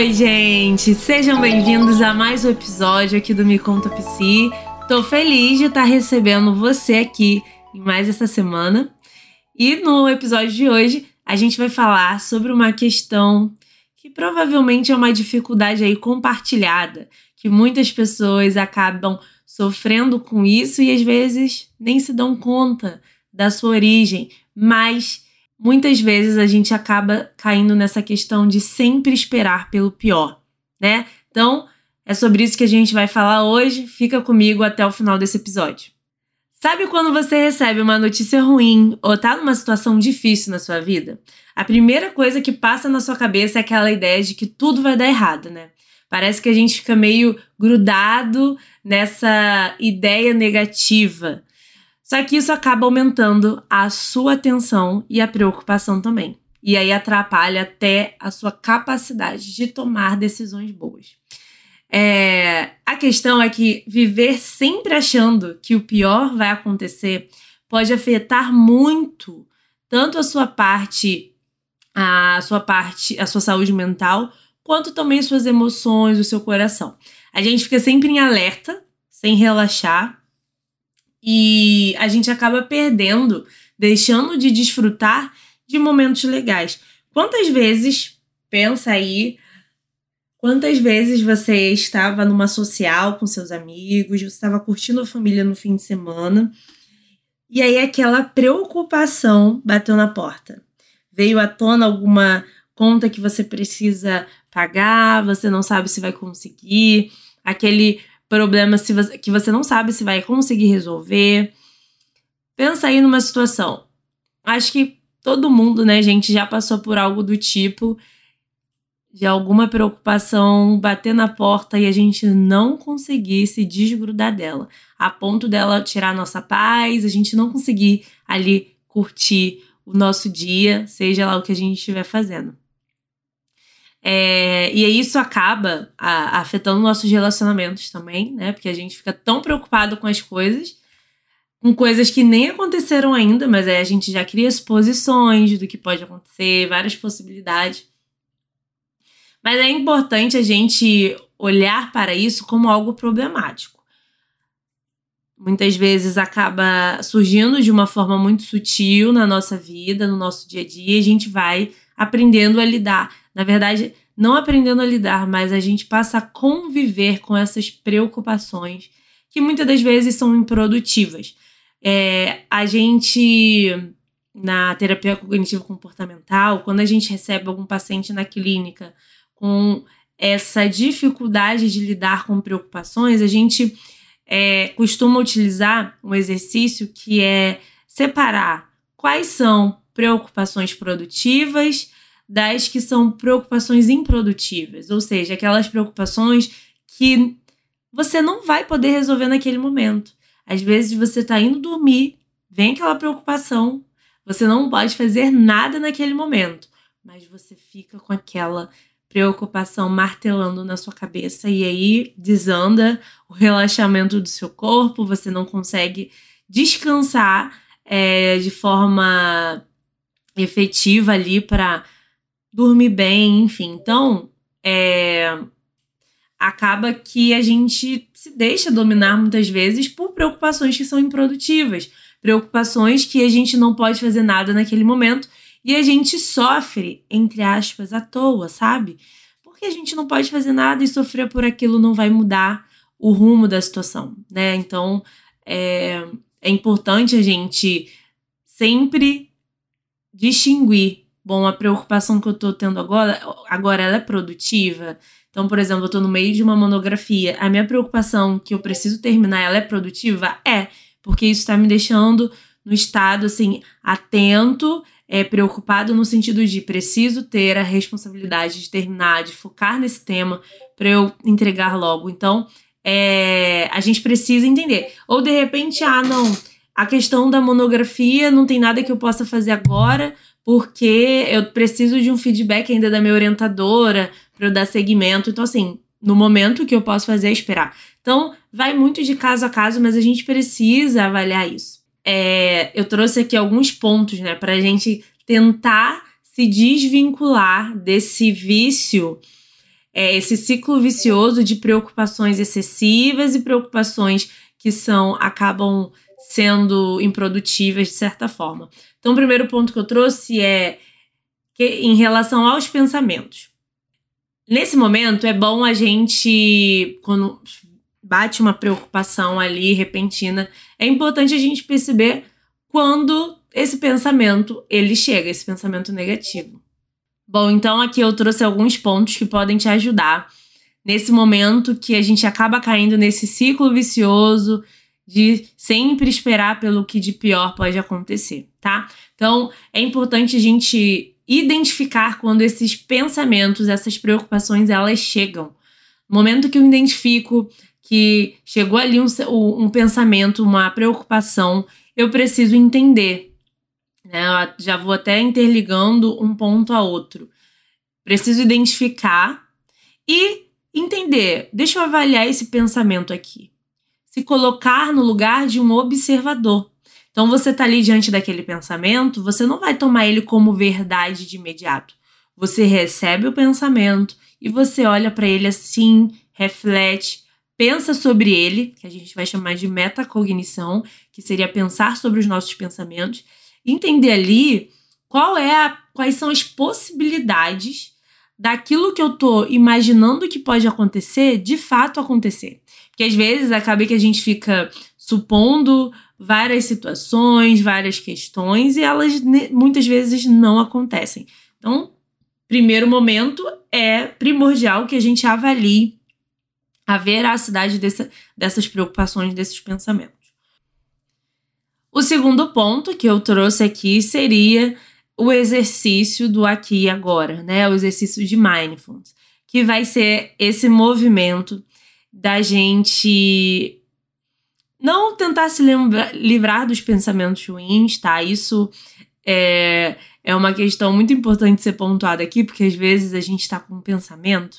Oi, gente! Sejam bem-vindos a mais um episódio aqui do Me Conta Psi. Tô feliz de estar recebendo você aqui em mais essa semana. E no episódio de hoje, a gente vai falar sobre uma questão que provavelmente é uma dificuldade aí compartilhada, que muitas pessoas acabam sofrendo com isso e às vezes nem se dão conta da sua origem, mas muitas vezes a gente acaba caindo nessa questão de sempre esperar pelo pior, né? Então, é sobre isso que a gente vai falar hoje. Fica comigo até o final desse episódio. Sabe quando você recebe uma notícia ruim ou tá numa situação difícil na sua vida? A primeira coisa que passa na sua cabeça é aquela ideia de que tudo vai dar errado, né? Parece que a gente fica meio grudado nessa ideia negativa só que isso acaba aumentando a sua atenção e a preocupação também. E aí atrapalha até a sua capacidade de tomar decisões boas. É, a questão é que viver sempre achando que o pior vai acontecer pode afetar muito tanto a sua parte, a sua parte, a sua saúde mental, quanto também suas emoções, o seu coração. A gente fica sempre em alerta, sem relaxar, e a gente acaba perdendo, deixando de desfrutar de momentos legais. Quantas vezes, pensa aí, quantas vezes você estava numa social com seus amigos, você estava curtindo a família no fim de semana, e aí aquela preocupação bateu na porta. Veio à tona alguma conta que você precisa pagar, você não sabe se vai conseguir, aquele problemas que você não sabe se vai conseguir resolver. Pensa aí numa situação. Acho que todo mundo, né, gente, já passou por algo do tipo de alguma preocupação bater na porta e a gente não conseguir se desgrudar dela, a ponto dela tirar a nossa paz, a gente não conseguir ali curtir o nosso dia, seja lá o que a gente estiver fazendo. É, e isso acaba afetando nossos relacionamentos também, né? Porque a gente fica tão preocupado com as coisas, com coisas que nem aconteceram ainda, mas aí a gente já cria suposições do que pode acontecer, várias possibilidades. Mas é importante a gente olhar para isso como algo problemático. Muitas vezes acaba surgindo de uma forma muito sutil na nossa vida, no nosso dia a dia, e a gente vai aprendendo a lidar na verdade, não aprendendo a lidar, mas a gente passa a conviver com essas preocupações que muitas das vezes são improdutivas. É, a gente, na terapia cognitivo comportamental, quando a gente recebe algum paciente na clínica com essa dificuldade de lidar com preocupações, a gente é, costuma utilizar um exercício que é separar quais são preocupações produtivas das que são preocupações improdutivas, ou seja, aquelas preocupações que você não vai poder resolver naquele momento. Às vezes você está indo dormir, vem aquela preocupação, você não pode fazer nada naquele momento, mas você fica com aquela preocupação martelando na sua cabeça e aí desanda o relaxamento do seu corpo, você não consegue descansar é, de forma efetiva ali para dormir bem, enfim. Então, é, acaba que a gente se deixa dominar muitas vezes por preocupações que são improdutivas, preocupações que a gente não pode fazer nada naquele momento e a gente sofre, entre aspas, à toa, sabe? Porque a gente não pode fazer nada e sofrer por aquilo não vai mudar o rumo da situação, né? Então, é, é importante a gente sempre distinguir bom, a preocupação que eu tô tendo agora, agora ela é produtiva. Então, por exemplo, eu tô no meio de uma monografia. A minha preocupação que eu preciso terminar, ela é produtiva? É, porque isso tá me deixando no estado, assim, atento, é, preocupado no sentido de preciso ter a responsabilidade de terminar, de focar nesse tema para eu entregar logo. Então, é, a gente precisa entender. Ou de repente, ah, não, a questão da monografia não tem nada que eu possa fazer agora, porque eu preciso de um feedback ainda da minha orientadora para eu dar seguimento. Então, assim, no momento que eu posso fazer é esperar. Então, vai muito de caso a caso, mas a gente precisa avaliar isso. É, eu trouxe aqui alguns pontos, né, para a gente tentar se desvincular desse vício é esse ciclo vicioso de preocupações excessivas e preocupações que são acabam sendo improdutivas de certa forma. Então, o primeiro ponto que eu trouxe é que, em relação aos pensamentos. Nesse momento, é bom a gente, quando bate uma preocupação ali repentina, é importante a gente perceber quando esse pensamento ele chega, esse pensamento negativo. Bom, então aqui eu trouxe alguns pontos que podem te ajudar nesse momento que a gente acaba caindo nesse ciclo vicioso de sempre esperar pelo que de pior pode acontecer, tá? Então, é importante a gente identificar quando esses pensamentos, essas preocupações, elas chegam. No momento que eu identifico que chegou ali um, um pensamento, uma preocupação, eu preciso entender. Né? Eu já vou até interligando um ponto a outro. Preciso identificar e entender. Deixa eu avaliar esse pensamento aqui. Se colocar no lugar de um observador. Então você está ali diante daquele pensamento, você não vai tomar ele como verdade de imediato. Você recebe o pensamento e você olha para ele assim, reflete, pensa sobre ele, que a gente vai chamar de metacognição, que seria pensar sobre os nossos pensamentos, entender ali qual é a, quais são as possibilidades daquilo que eu tô imaginando que pode acontecer, de fato acontecer. Porque às vezes acaba que a gente fica supondo várias situações, várias questões e elas muitas vezes não acontecem. Então, primeiro momento é primordial que a gente avalie a veracidade dessa, dessas preocupações, desses pensamentos. O segundo ponto que eu trouxe aqui seria o exercício do aqui e agora, né? O exercício de mindfulness, que vai ser esse movimento da gente não tentar se lembra, livrar dos pensamentos ruins, tá? Isso é, é uma questão muito importante ser pontuada aqui, porque às vezes a gente tá com um pensamento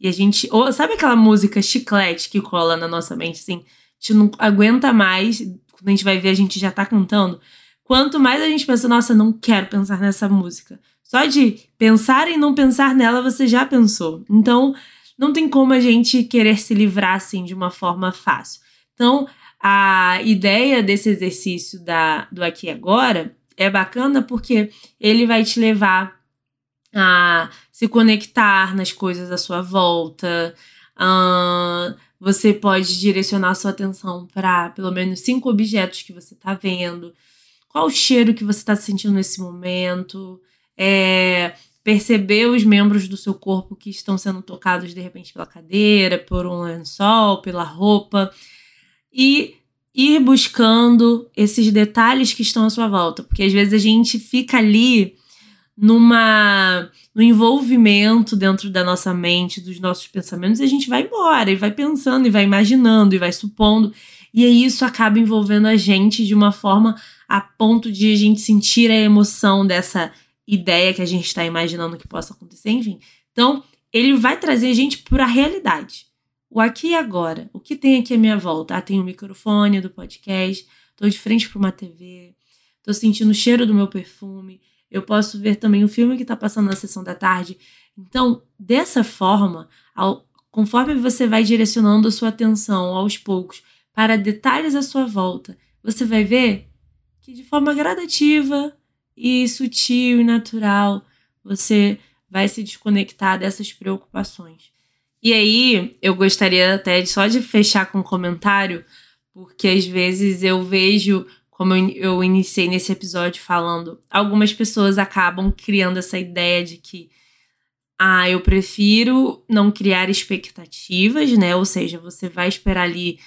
e a gente. Ou, sabe aquela música chiclete que cola na nossa mente, assim? A gente não aguenta mais, quando a gente vai ver, a gente já tá cantando. Quanto mais a gente pensa, nossa, não quero pensar nessa música. Só de pensar em não pensar nela, você já pensou. Então, não tem como a gente querer se livrar assim de uma forma fácil. Então, a ideia desse exercício da, do aqui e agora é bacana porque ele vai te levar a se conectar nas coisas à sua volta. Uh, você pode direcionar sua atenção para pelo menos cinco objetos que você está vendo. Qual o cheiro que você está sentindo nesse momento? É, perceber os membros do seu corpo que estão sendo tocados de repente pela cadeira, por um lençol, pela roupa e ir buscando esses detalhes que estão à sua volta, porque às vezes a gente fica ali numa no envolvimento dentro da nossa mente, dos nossos pensamentos, e a gente vai embora e vai pensando e vai imaginando e vai supondo, e aí isso acaba envolvendo a gente de uma forma a ponto de a gente sentir a emoção dessa ideia que a gente está imaginando que possa acontecer, enfim. Então, ele vai trazer a gente para a realidade o aqui e agora. O que tem aqui à minha volta? Ah, tem o microfone do podcast, estou de frente para uma TV, estou sentindo o cheiro do meu perfume, eu posso ver também o filme que está passando na sessão da tarde. Então, dessa forma, ao, conforme você vai direcionando a sua atenção aos poucos para detalhes à sua volta, você vai ver que de forma gradativa e sutil e natural você vai se desconectar dessas preocupações. E aí, eu gostaria até só de fechar com um comentário, porque às vezes eu vejo, como eu iniciei nesse episódio falando, algumas pessoas acabam criando essa ideia de que ah, eu prefiro não criar expectativas, né? Ou seja, você vai esperar ali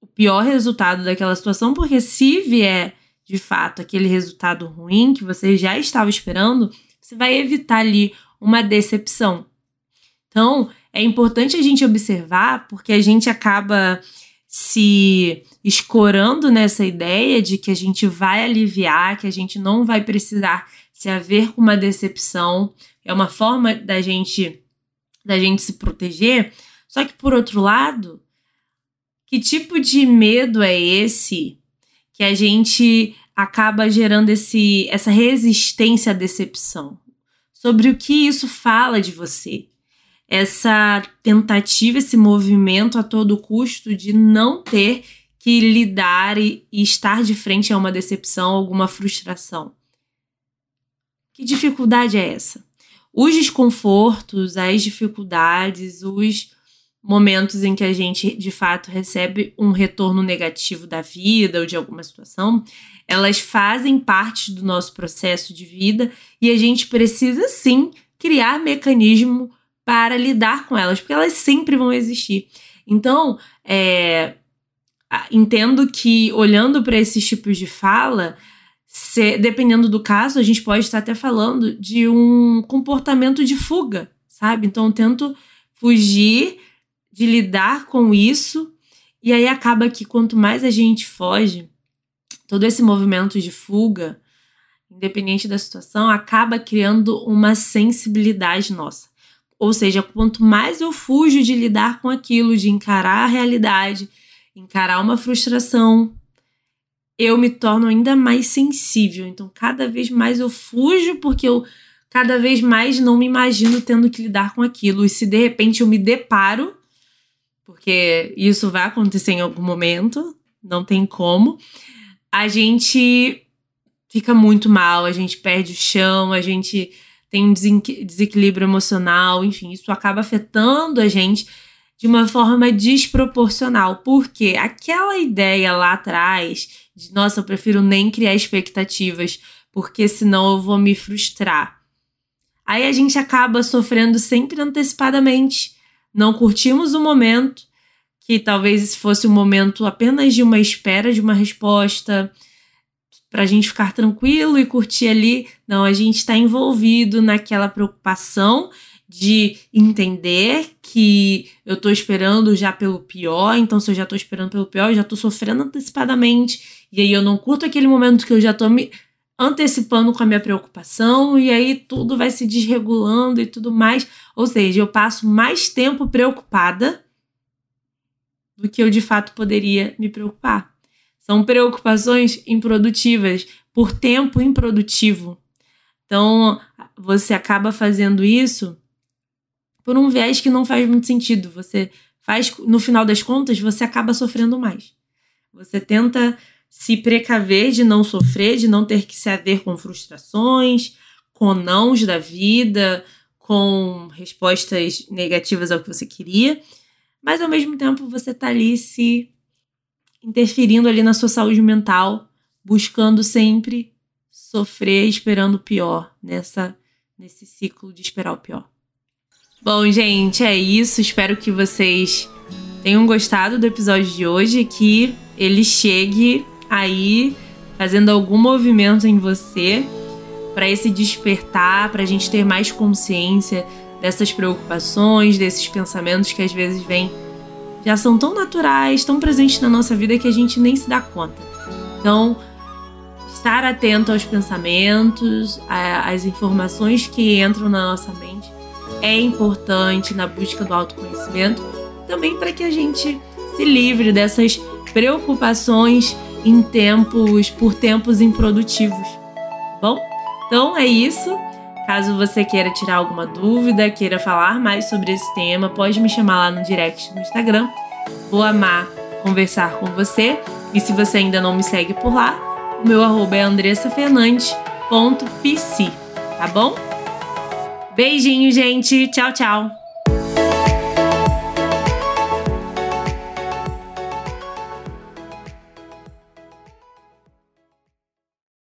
o pior resultado daquela situação, porque se vier de fato aquele resultado ruim que você já estava esperando, você vai evitar ali uma decepção. Então, é importante a gente observar, porque a gente acaba se escorando nessa ideia de que a gente vai aliviar, que a gente não vai precisar se haver com uma decepção. É uma forma da gente da gente se proteger. Só que por outro lado, que tipo de medo é esse que a gente acaba gerando esse essa resistência à decepção? Sobre o que isso fala de você? essa tentativa, esse movimento a todo custo de não ter que lidar e, e estar de frente a uma decepção, alguma frustração. Que dificuldade é essa? Os desconfortos, as dificuldades, os momentos em que a gente de fato recebe um retorno negativo da vida ou de alguma situação, elas fazem parte do nosso processo de vida e a gente precisa sim criar mecanismo para lidar com elas, porque elas sempre vão existir. Então, é, entendo que olhando para esses tipos de fala, se, dependendo do caso, a gente pode estar até falando de um comportamento de fuga, sabe? Então, eu tento fugir de lidar com isso, e aí acaba que quanto mais a gente foge, todo esse movimento de fuga, independente da situação, acaba criando uma sensibilidade nossa. Ou seja, quanto mais eu fujo de lidar com aquilo, de encarar a realidade, encarar uma frustração, eu me torno ainda mais sensível. Então, cada vez mais eu fujo porque eu cada vez mais não me imagino tendo que lidar com aquilo. E se de repente eu me deparo porque isso vai acontecer em algum momento, não tem como. A gente fica muito mal, a gente perde o chão, a gente tem um desequilíbrio emocional, enfim, isso acaba afetando a gente de uma forma desproporcional, porque aquela ideia lá atrás de nossa, eu prefiro nem criar expectativas, porque senão eu vou me frustrar. Aí a gente acaba sofrendo sempre antecipadamente não curtimos o momento, que talvez fosse um momento apenas de uma espera de uma resposta, para a gente ficar tranquilo e curtir ali. Não, a gente está envolvido naquela preocupação de entender que eu estou esperando já pelo pior, então se eu já estou esperando pelo pior, eu já estou sofrendo antecipadamente, e aí eu não curto aquele momento que eu já estou me antecipando com a minha preocupação e aí tudo vai se desregulando e tudo mais. Ou seja, eu passo mais tempo preocupada do que eu de fato poderia me preocupar. São preocupações improdutivas por tempo improdutivo. Então, você acaba fazendo isso por um viés que não faz muito sentido. Você faz, no final das contas, você acaba sofrendo mais. Você tenta se precaver de não sofrer, de não ter que se haver com frustrações, com nãos da vida, com respostas negativas ao que você queria, mas ao mesmo tempo você tá ali se interferindo ali na sua saúde mental, buscando sempre sofrer, esperando o pior nessa nesse ciclo de esperar o pior. Bom, gente, é isso. Espero que vocês tenham gostado do episódio de hoje, que ele chegue aí fazendo algum movimento em você para esse despertar, para a gente ter mais consciência dessas preocupações, desses pensamentos que às vezes vêm já são tão naturais, tão presentes na nossa vida que a gente nem se dá conta. Então, estar atento aos pensamentos, às informações que entram na nossa mente é importante na busca do autoconhecimento, também para que a gente se livre dessas preocupações em tempos por tempos improdutivos. Bom, então é isso. Caso você queira tirar alguma dúvida, queira falar mais sobre esse tema, pode me chamar lá no direct no Instagram. Vou amar conversar com você. E se você ainda não me segue por lá, o meu arroba é andressafernandes.pc, tá bom? Beijinho, gente. Tchau, tchau.